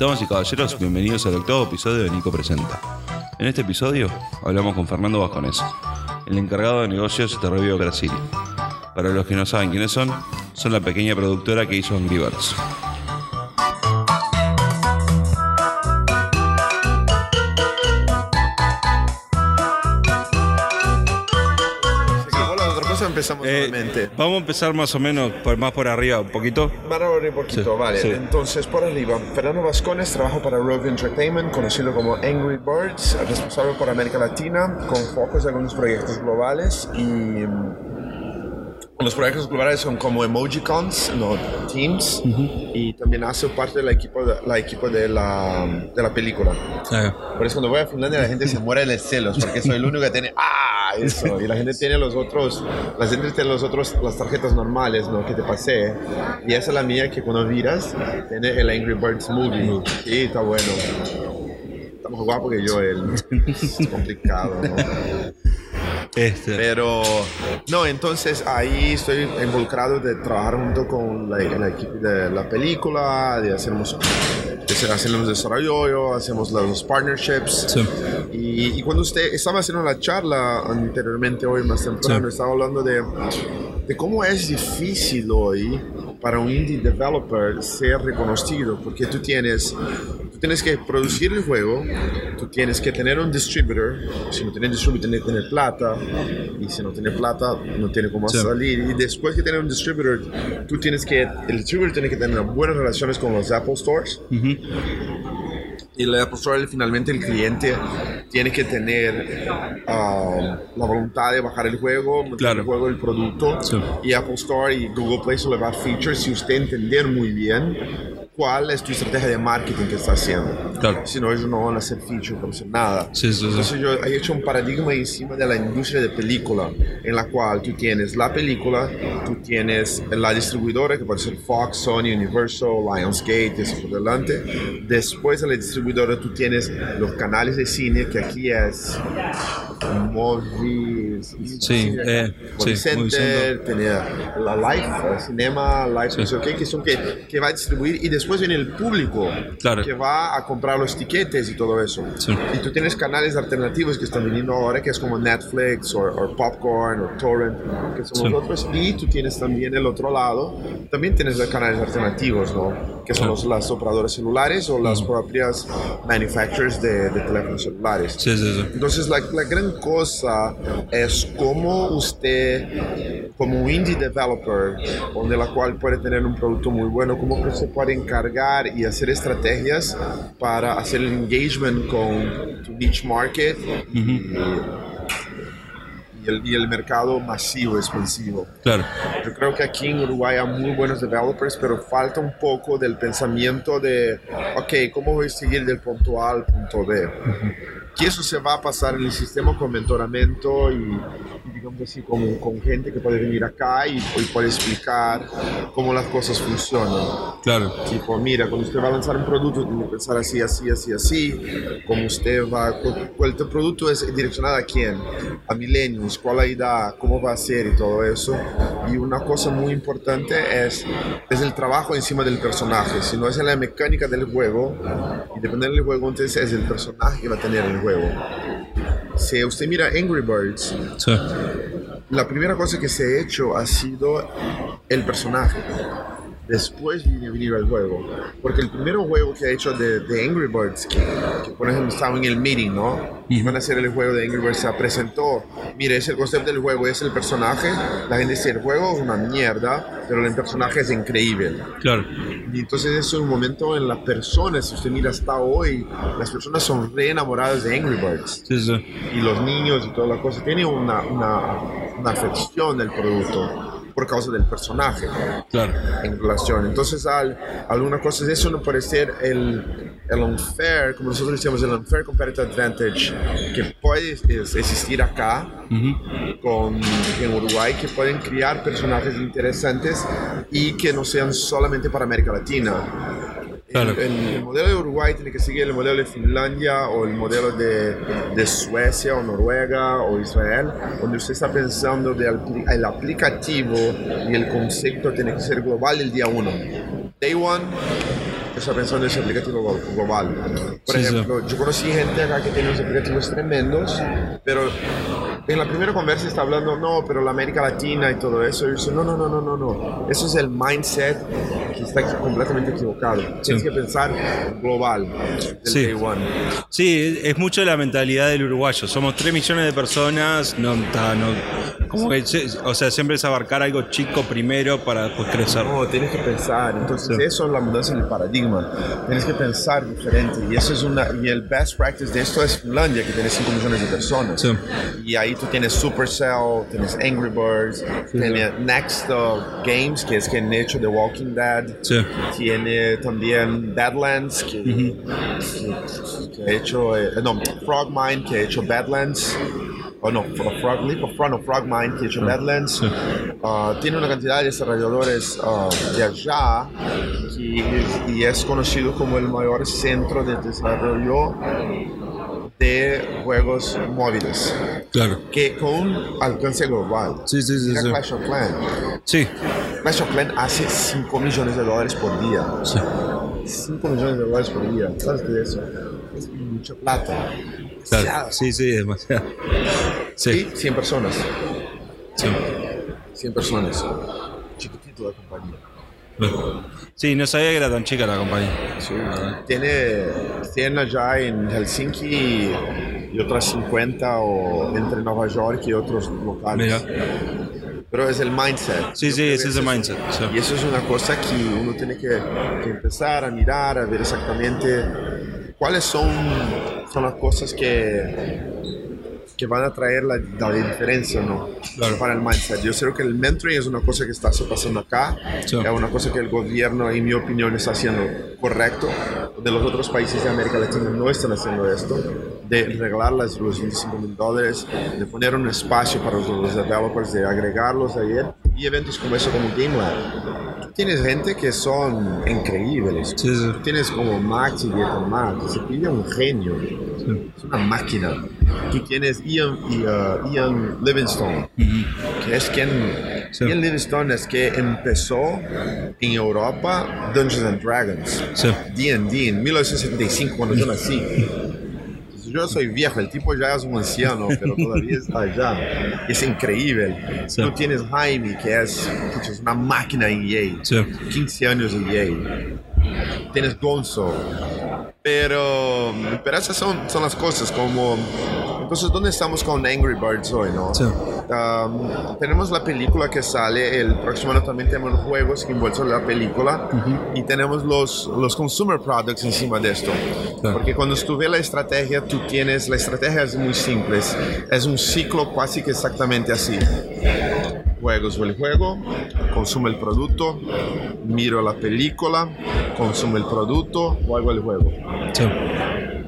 Damas y caballeros, bienvenidos al octavo episodio de Nico Presenta. En este episodio hablamos con Fernando Vasconés, el encargado de negocios de Revio Brasil. Para los que no saben quiénes son, son la pequeña productora que hizo Angry Birds. Empezamos Eh, nuevamente. vamos a empezar más o menos por, más por arriba, un poquito. Para un poquito, Sí, vale. sí. Entonces, por arriba, Fernando Vascones trabaja para Rove Entertainment, conocido como Angry Birds, responsable por América Latina, con focos en algunos proyectos globales y mm, los proyectos globales son como Emojicons, no Teams, y también hace parte del equipo de la, equipo de la, de la película. Por eso cuando voy a Finlandia la gente se muere de celos, porque soy el único que tiene, ah, eso, y la gente tiene los otros, la gente tiene los otros, las tarjetas normales, ¿no? Que te pasé, y esa es la mía que cuando miras tiene el Angry Birds Movie, y está bueno. Está más guapo que yo, él. Es complicado, ¿no? Este, Pero, no, entonces ahí estoy involucrado de trabajar junto con la, el equipo de la película, de hacemos, de hacer, hacemos desarrollo, hacemos los partnerships. Sí. Y, y cuando usted estaba haciendo la charla anteriormente hoy, más temprano, Sí. estaba hablando de, de cómo es difícil hoy para un indie developer ser reconocido, porque tú tienes, tienes que producir el juego, tú tienes que tener un distributor, si no tienes distributor tienes que tener plata, y si no tienes plata no tiene cómo Sí. salir, y después de tener un distributor, tú tienes que, el distributor tiene que tener buenas relaciones con los Apple Stores, y el Apple Store finalmente el cliente tiene que tener ah, la voluntad de bajar el juego, Claro. el juego, el producto. Sí. Y Apple Store y Google Play solo le va a features si usted entender muy bien cuál es tu estrategia de marketing que está haciendo. Claro. Si no, ellos no van a hacer features, no van a hacer nada. Sí, sí, sí. Entonces yo he hecho un paradigma encima de la industria de película, en la cual tú tienes la película, tú tienes la distribuidora, que puede ser Fox, Sony, Universal, Lionsgate, así por delante. Después de la distribuidora tú tienes los canales de cine, que aquí es Movies, Sí, eh, Movie sí, tenía la Life, el Cinema, Life, Sí. no sé qué, que son que, que va a distribuir y después viene el público Claro. que va a comprar los tiquetes y todo eso. Sí. Y tú tienes canales alternativos que están viniendo ahora, que es como Netflix o, Popcorn o Torrent, que son los otros. Y tú tienes también el otro lado, también tienes los canales alternativos, ¿no? Que son los, las operadoras celulares o las propias manufacturers de, de teléfonos celulares. Sí, sí, sí. Entonces la, la gran cosa es cómo usted, como un indie developer, donde la cual puede tener un producto muy bueno, cómo se puede encargar y hacer estrategias para hacer el engagement con tu niche market y, y el, y el mercado masivo, expansivo. Claro. Yo creo que aquí en Uruguay hay muy buenos developers, pero falta un poco del pensamiento de, ok, ¿cómo voy a seguir del punto A al punto B? Que eso se va a pasar en el sistema con mentoramiento y, y digamos así, con, con gente que puede venir acá y, y puede explicar cómo las cosas funcionan. Claro. Tipo, mira, cuando usted va a lanzar un producto, tiene que pensar así, así, así, así. Como usted va, cu- cuál tu producto es direccionado a quién, a millennials, cuál la edad, cómo va a ser y todo eso. Y una cosa muy importante es, es el trabajo encima del personaje. Si no es en la mecánica del juego, y depende del juego, entonces es el personaje que va a tener el juego. Si usted mira Angry Birds, Sí. la primera cosa que se ha hecho ha sido el personaje. Después viene a venir el juego. Porque el primer juego que ha hecho de, de Angry Birds, que, que por ejemplo estaba en el meeting, ¿no? Y van a hacer el juego de Angry Birds, se presentó. Mire, es el concepto del juego, es el personaje. La gente dice, el juego es una mierda, pero el personaje es increíble. Claro. Y entonces es un momento en las personas, si usted mira hasta hoy, las personas son re enamoradas de Angry Birds Sí, sí. y los niños y toda la cosa tienen una, una, una afección del producto por causa del personaje Claro. en relación. Entonces, al, alguna cosa de eso no puede ser el, el unfair, como nosotros decíamos, el unfair competitive advantage que puede existir acá con, en Uruguay, que pueden crear personajes interesantes y que no sean solamente para América Latina. Claro. El, el- el modelo de Uruguay tiene que seguir el modelo de Finlandia o el modelo de, de Suecia o Noruega o Israel, donde usted está pensando de el aplicativo y el concepto tiene que ser global el día uno. Day one, está pensando en ese aplicativo glo- global. Por Sí, sí. ejemplo, yo conocí gente acá que tiene unos aplicativos tremendos, pero en la primera conversa está hablando, no, pero la América Latina y todo eso. Y yo no, no, no, no, no, no. Eso es el mindset que está completamente equivocado. Tienes que pensar global, del Sí. Sí, es mucho la mentalidad del uruguayo. Somos 3 millones de personas, no, no- como que, se- o sea, siempre es abarcar algo chico primero para después crecer. No, tienes que pensar. Entonces, Sí. eso es la mudanza en el paradigma. Tienes que pensar diferente. Y eso es una. Y el best practice de esto es Finlandia, que tiene 5 millones de personas. Sí. Y ahí tú tienes Supercell, tienes Angry Birds, tienes Next uh, Games, que es que han hecho The Walking Dead. Sí. Tiene también Badlands, que, que- que ha hecho. eh, no, Frogmind, que ha hecho Badlands. O no, Fro- Frog Leap of Front o Frogmind, que ha hecho Badlands. Ah, tiene una cantidad de desarrolladores ah, de allá que- y es conocido como el mayor centro de desarrollo de juegos móviles Claro. que con alcance global. Sí, sí, sí, sí. Clash of Clans. Sí. Clash of Clans hace 5 millones de dólares por día. Sí. 5 millones de dólares por día. ¿Sabes qué es eso? Es mucha plata. Claro. Demasiado. Sí, sí, demasiado. Sí. Y 100 personas. sí. 100 personas. Chiquitito la compañía. Sí, no sabía que era tan chica la compañía. Sí. Tiene 100 allá en Helsinki y, otras 50 o entre Nueva York y otros locales. Mira. Pero es el mindset. Sí, Yo sí, ese es el eso- mindset. sí. Y eso es una cosa que uno tiene que, que empezar a mirar, a ver exactamente cuáles son, son las cosas que, que van a traer la, la diferencia ¿no? Claro. para el mindset. Yo creo que el mentoring es una cosa que está pasando acá, Sí. es una cosa que el gobierno, en mi opinión, está haciendo correcto. De los otros países de América Latina no están haciendo esto, de regalar las, los 25 mil dólares, de poner un espacio para los, los developers, de agregarlos ayer, y eventos como eso, como Game Lab. Tú tienes gente que son increíbles. Sí, sí. Tú tienes como Max y Diego Max, se pide un genio. Es una máquina. Aquí tienes Ian, y, uh, Ian Livingstone, que es quien... Ian Livingstone es que empezó en Europa Dungeons and Dragons. D&D en 1975 cuando yo nací. Yo soy viejo, el tipo ya es un anciano, pero todavía está allá. Es increíble. Sí. Tú tienes Jaime, que es, es una máquina en EA. Sí. 15 años en EA. Tienes Gonzo. Pero, pero esas son, son las cosas, como... Entonces, ¿dónde estamos con Angry Birds hoy, no? Sí. Um, tenemos la película que sale el próximo año también tenemos juegos que envuelven la película y tenemos los, los consumer products encima de esto Claro. porque cuando tú ves la estrategia tú tienes la estrategia es muy simple es, un ciclo casi que exactamente así juegos el juego consume el producto miro la película consume el producto juego el juego Sí.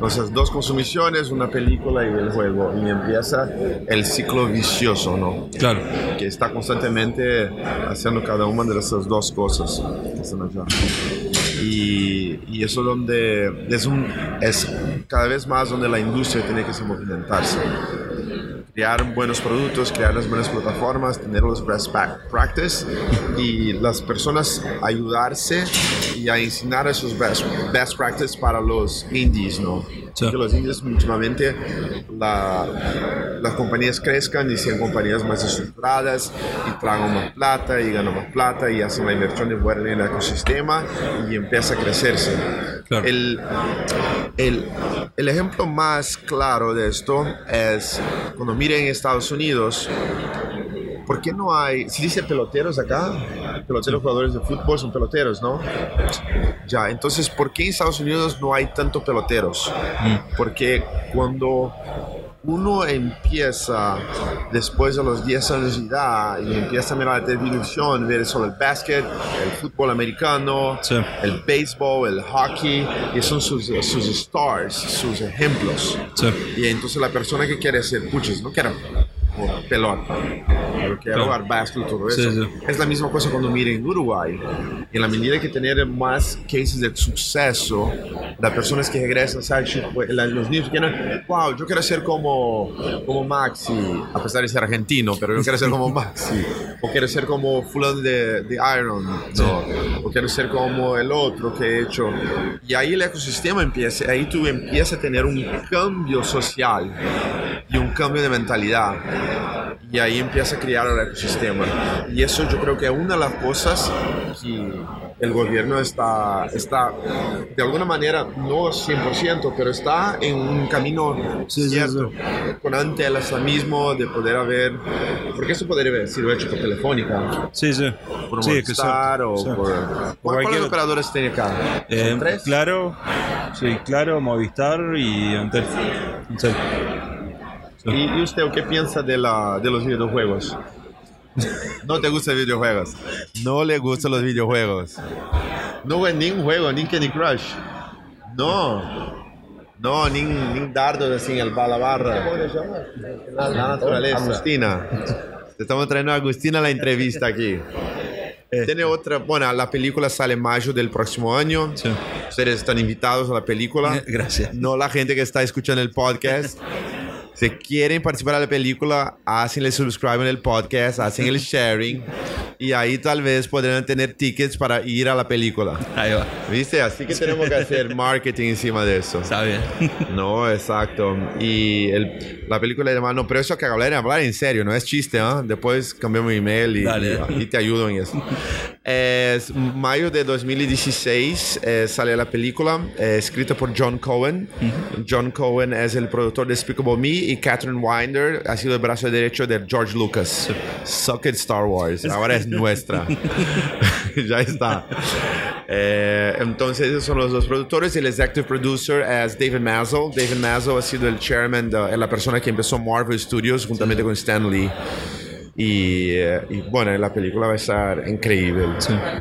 Entonces, dos consumiciones, una película y el juego. Y empieza el ciclo vicioso, ¿no? Claro. Que está constantemente haciendo cada una de esas dos cosas. Y, y eso donde es, un, es cada vez más donde la industria tiene que se movimentarse. Crear buenos productos, crear las buenas plataformas, tener los best pa- practice y las personas ayudarse y a enseñar esos best, best practice para los indies, ¿no? Sí. Que los indies últimamente la- las compañías crezcan y sean compañías más estructuradas y traigan más plata y ganan más plata y hacen la inversión y vuelven en el ecosistema y empieza a crecerse. Claro. El, el, el ejemplo más claro de esto es cuando miren Estados Unidos, ¿por qué no hay, si dice peloteros acá? Peloteros jugadores de fútbol son peloteros, ¿no? Ya, entonces, ¿por qué en Estados Unidos no hay tanto peloteros? Porque cuando uno empieza después de los 10 años de edad y empieza a mirar la televisión, ver solo el básquet, el fútbol americano, Sí. el béisbol, el hockey, y son sus, sus stars, sus ejemplos. Sí. Y entonces la persona que quiere ser, puches, no quiero por pelota. Yo quiero Claro. jugar básquet y todo Sí, eso. sí. Es la misma cosa cuando mira en Uruguay. En la medida que tener más cases de suceso, de personas que regresan, ¿sabes? Los niños que wow, yo quiero ser como, como Maxi, a pesar de ser argentino, pero yo quiero ser como Maxi. O quiero ser como fulano de, de Iron, ¿no? O quiero ser como el otro que he hecho. Y ahí el ecosistema empieza, ahí tú empiezas a tener un cambio social y un cambio de mentalidad. Y ahí empieza a crear el ecosistema. Y eso yo creo que es una de las cosas que el gobierno está, está de alguna manera, no 100%, pero está en un camino Sí, sí, cierto. Con antes el islamismo de poder haber, porque eso podría haber sido hecho por Telefónica, Sí, sí. por Sí, que Movistar o por... por ¿Cuáles cualquier- operadores tiene acá? Eh, ¿Son tres? Claro, sí, claro, Movistar y Antel. Antel. ¿Y, y usted qué piensa de, la, de los videojuegos? ¿No te gustan los videojuegos? No le gustan los videojuegos. No juega ningún juego, ni Candy Crush. No. No, ni, ni dardos así en el la barra. La naturaleza. Agustina. Te estamos trayendo a Agustina la entrevista aquí. Tiene otra, bueno, la película sale en mayo del próximo año. Sí. Ustedes están invitados a la película. Gracias. No la gente que está escuchando el podcast. Si quieren participar de la película, hacen el subscribe en el podcast, hacen el sharing y ahí tal vez podrán tener tickets para ir a la película. Ahí va. ¿Viste? Así que tenemos que hacer marketing encima de eso. Está bien. No, exacto. Y el- la película de mano, pero eso que hablar, hablar en serio, no es chiste, ¿ah? Después cambiamos mi email y te ayudo en eso. Es mayo de 2016 eh, sale la película, eh, escrita por John Cohen. John Cohen es el productor de Despicable Me y Catherine Winder ha sido el brazo derecho de George Lucas. Suck it Star Wars, ahora es nuestra. ya está. Eh, entonces, esos son los dos productores. El executive producer es David Mazel. David Mazel ha sido el chairman, de, la persona que empezó Marvel Studios juntamente con Stan Lee. Y, eh, y, bueno, la película va a estar increíble.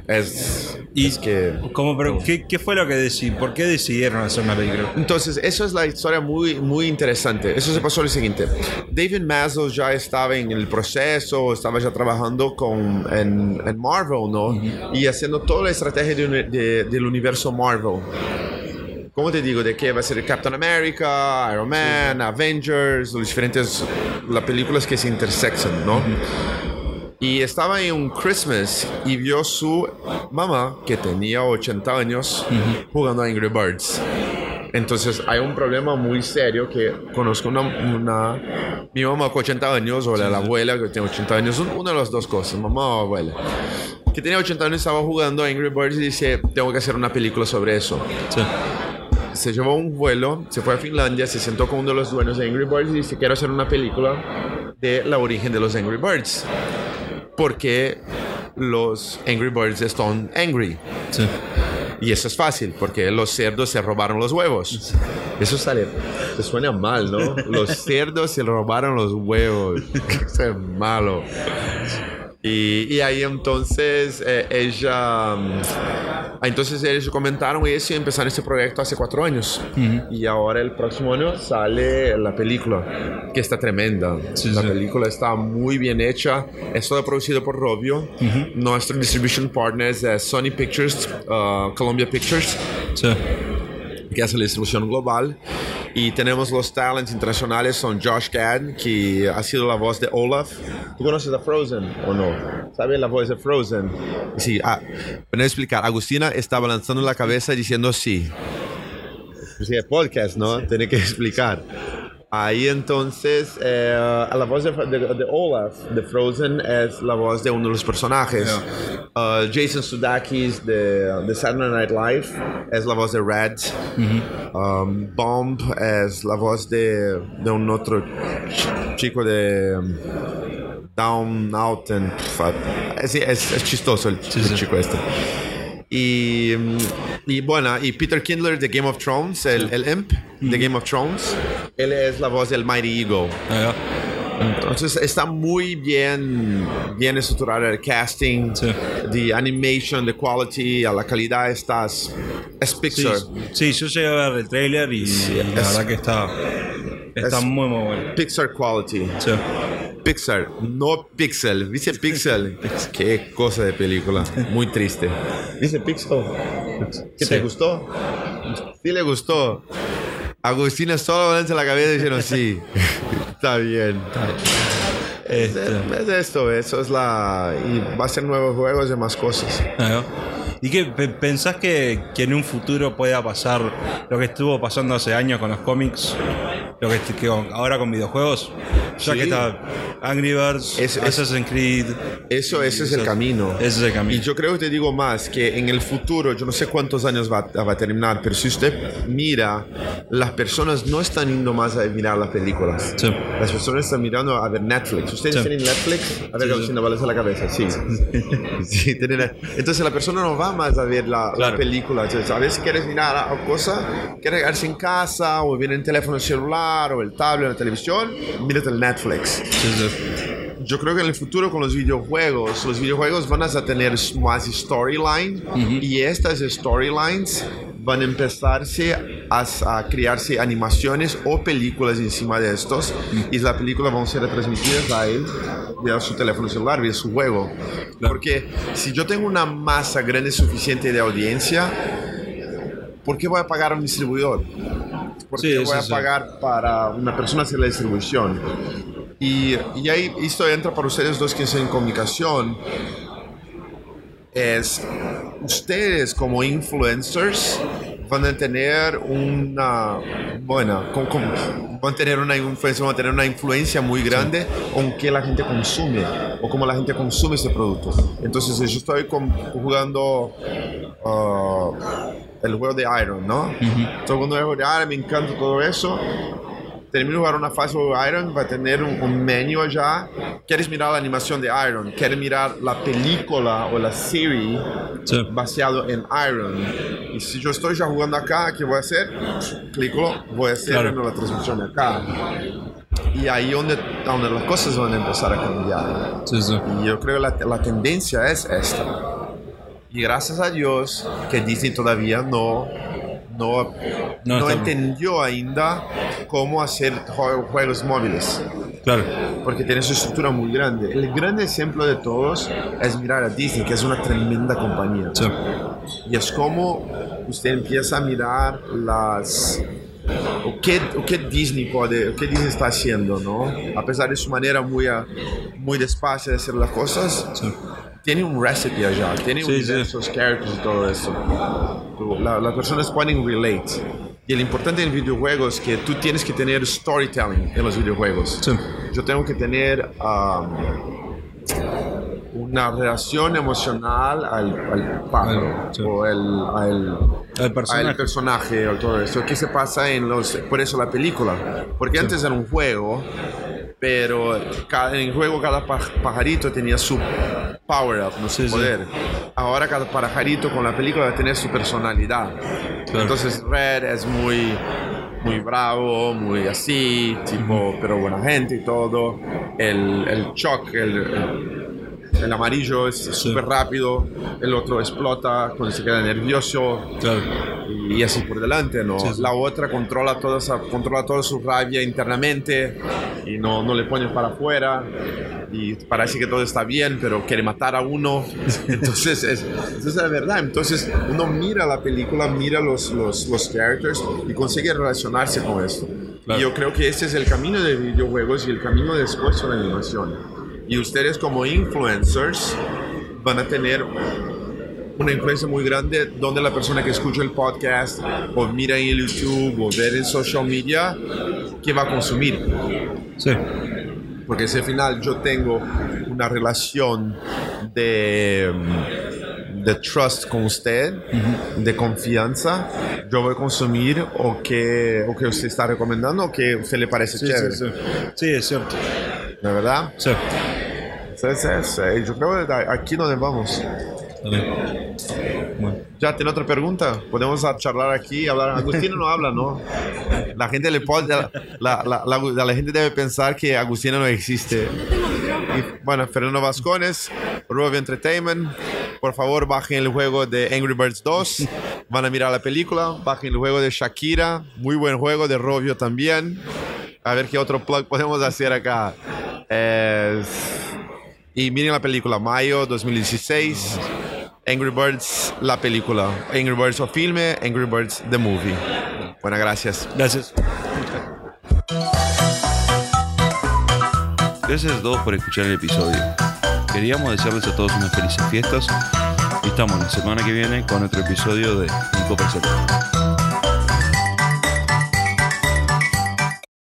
Es, ¿Y es que. cómo, pero, ¿qué, qué fue lo que decidieron? ¿Por qué decidieron hacer una película? Entonces, eso es la historia muy, muy interesante. Eso se pasó lo siguiente. David Mazel ya estaba en el proceso, estaba ya trabajando con, en, en Marvel, ¿no? Y haciendo toda la estrategia de de- del universo Marvel. ¿Cómo te digo? De que va a ser Captain America, Iron Man, Avengers, los diferentes las películas que se intersectan, ¿no? Y estaba en un Christmas y vio su mamá, que tenía 80 años, jugando a Angry Birds. Entonces hay un problema muy serio que conozco una, una- mi mamá con 80 años o la, la abuela que tiene 80 años, un- una de las dos cosas, mamá o abuela, que tenía 80 años estaba jugando a Angry Birds y dice, tengo que hacer una película sobre eso. Sí. Se llevó un vuelo, se fue a Finlandia, se sentó con uno de los dueños de Angry Birds y dice, quiero hacer una película de la origen de los Angry Birds. Porque los Angry Birds están angry. Sí. Y eso es fácil, porque los cerdos se robaron los huevos. Eso sale, te suena mal, ¿no? Los cerdos se robaron los huevos. Eso es malo. Y, ahí entonces eh, ella... mm, Entonces ellos comentaron eso y empezaron este proyecto hace cuatro años. Y ahora el próximo año sale la película, que está tremenda. Sí, la sí. película está muy bien hecha. Es todo producido por Robio. Nuestro distribution partner es eh, Sony Pictures, uh, Columbia Pictures Sí. Que hace la distribución global. Y tenemos los talents internacionales, son Josh Gad, que ha sido la voz de Olaf. ¿Tú conoces a Frozen o no? ¿Sabes la voz de Frozen? Sí, ah, para explicar, Agustina estaba lanzando la cabeza diciendo sí. Sí, es podcast, ¿no? Tiene que explicar. Ahí entonces, eh, la voz de, de- de Olaf, de Frozen, es la voz de uno de los personajes. Uh, Jason Sudeikis de, de Saturday Night Live es la voz de Red. Um, Bomb es la voz de, de un otro ch- chico de um, Down, Out and... Es, es, es chistoso el, el sí. chico este. Y, mm, y bueno, y Peter Kindler de Game of Thrones, el, el Imp de Game of Thrones, él es la voz del Mighty Eagle. Va. Entonces está muy bien, bien estructurado el casting, Sí. de animation, de quality, a la calidad estás, es Sí, Pixar. sí, yo llegué a ver el trailer y la es- verdad que está, está es- muy, muy bueno. Pixar quality. Sí. Pixar, no Pixel. Dice Pixel. Qué cosa de película. Muy triste. Dice Pixel. ¿Qué te gustó? Sí le gustó. Agustina solo balanza la cabeza diciendo sí. Está bien. Es, Este, es esto, eso es la... Y va a ser nuevos juegos y más cosas. Ajá. ¿Y qué pe- pensás que, que en un futuro pueda pasar lo que estuvo pasando hace años con los cómics? Lo que, que ahora con videojuegos. Ya Sí. que está Angry Birds, Es- Assassin's Creed. Eso, ese es el camino. ese es el camino. Y yo creo que te digo más, que en el futuro, yo no sé cuántos años va, va a terminar, pero si usted mira, las personas no están yendo más a mirar las películas. Sí. Las personas están mirando a ver Netflix. ¿Ustedes Sí. tienen Netflix? A ver, Sí, Agustina, balanza la cabeza. Sí. tienen Entonces la persona no va más a ver la, la Claro. película. Entonces, a veces quieres mirar a cosa, quieres quedarse en casa, o viene el teléfono celular, o el tablet, o la televisión, mírate el Netflix. Sí, sí. Yo creo que en el futuro con los videojuegos, los videojuegos van a tener más storyline y estas storylines van a empezarse a, a crearse animaciones o películas encima de estos y las películas van a ser transmitidas a él vía su teléfono celular, vía su juego. Porque si yo tengo una masa grande suficiente de audiencia, ¿por qué voy a pagar a un distribuidor? ¿Por Sí, voy a sí. pagar para una persona hacer la distribución? Y, y ahí esto entra para ustedes dos que están en comunicación. Es ustedes como influencers van a tener una buena, con- con- van a tener una influencia, van a tener una influencia muy grande con qué la gente consume o cómo la gente consume ese producto. Entonces yo estoy con- jugando ah, el juego de Iron, ¿no? Estoy jugando el juego de Iron, me encanta todo eso termino de jugar una fase de Iron, va a tener un, un menú allá. ¿Quieres mirar la animación de Iron? ¿Quieres mirar la película o la serie Sí. basado en Iron? Y si yo estoy ya jugando acá, ¿qué voy a hacer? Clico, voy a hacer Claro. la transmisión acá. Y ahí donde, donde las cosas van a empezar a cambiar. Sí, sí. Y yo creo que la, la tendencia es esta. Y gracias a Dios que Disney todavía no, no, No no, entendió ainda cómo hacer jue- juegos móviles. Claro. Porque tiene su estructura muy grande. El gran ejemplo de todos es mirar a Disney, que es una tremenda compañía. Sí. Y es como usted empieza a mirar las o qué, o qué Disney puede, o qué Disney está haciendo, ¿no? A pesar de su manera muy, muy despacio de hacer las cosas, Sí. Tiene un recipe allá, tiene Sí, un sí. diversos characters y todo eso. Tú- la- las personas pueden relate. Y lo importante en videojuegos es que tú tienes que tener storytelling en los videojuegos. Sí. Yo tengo que tener um, una relación emocional al, al pájaro o el, al, El personaje. al personaje o todo eso. ¿Qué se pasa en los... Por eso la película. Porque antes era un juego, pero cada, en el juego cada paj- pajarito tenía su power-up, no su Sí, sí. poder. Ahora cada pajarito con la película va a tener su personalidad. Claro. Entonces Red es muy muy bravo, muy así, tipo, pero buena gente y todo. El, el Chuck, el, el, el amarillo es súper rápido, el otro explota cuando se queda nervioso Claro. y así por delante, ¿no? Sí. La otra controla toda, esa, controla toda su rabia internamente y no, no le pone para afuera y parece que todo está bien, pero quiere matar a uno. Entonces, es, es la verdad. Entonces, uno mira la película, mira los, los, los characters y consigue relacionarse con esto. Claro. Y yo creo que ese es el camino de videojuegos y el camino después de la animación. Y ustedes como influencers van a tener una influencia muy grande donde la persona que escucha el podcast o mira en YouTube o ver en social media que va a consumir. Sí. Porque si al final yo tengo una relación de, de trust con usted, de confianza, yo voy a consumir o que, o que usted está recomendando o que a usted le parece Sí, chévere. sí, sí. Sí, es cierto. ¿De verdad? Sí. Sí, sí, sí. Yo creo que aquí donde vamos. Bueno. Ya, ¿tiene otra pregunta? Podemos charlar aquí, hablar. Agustina no habla, ¿no? La gente le puede, la, la, la- la- la gente debe pensar que Agustina no existe. Y, bueno, Fernando Vascones, Ruby Entertainment. Por favor, bajen el juego de Angry Birds 2. Van a mirar la película. Bajen el juego de Shakira. Muy buen juego de Robio también. A ver qué otro plug podemos hacer acá. Eh, y miren la película Mayo 2016. Angry Birds, la película. Angry Birds o filme, Angry Birds the movie. Buenas gracias. Gracias. Gracias a todos por escuchar el episodio. Queríamos desearles a todos unas felices fiestas y estamos la semana que viene con otro episodio de Nico Presenta.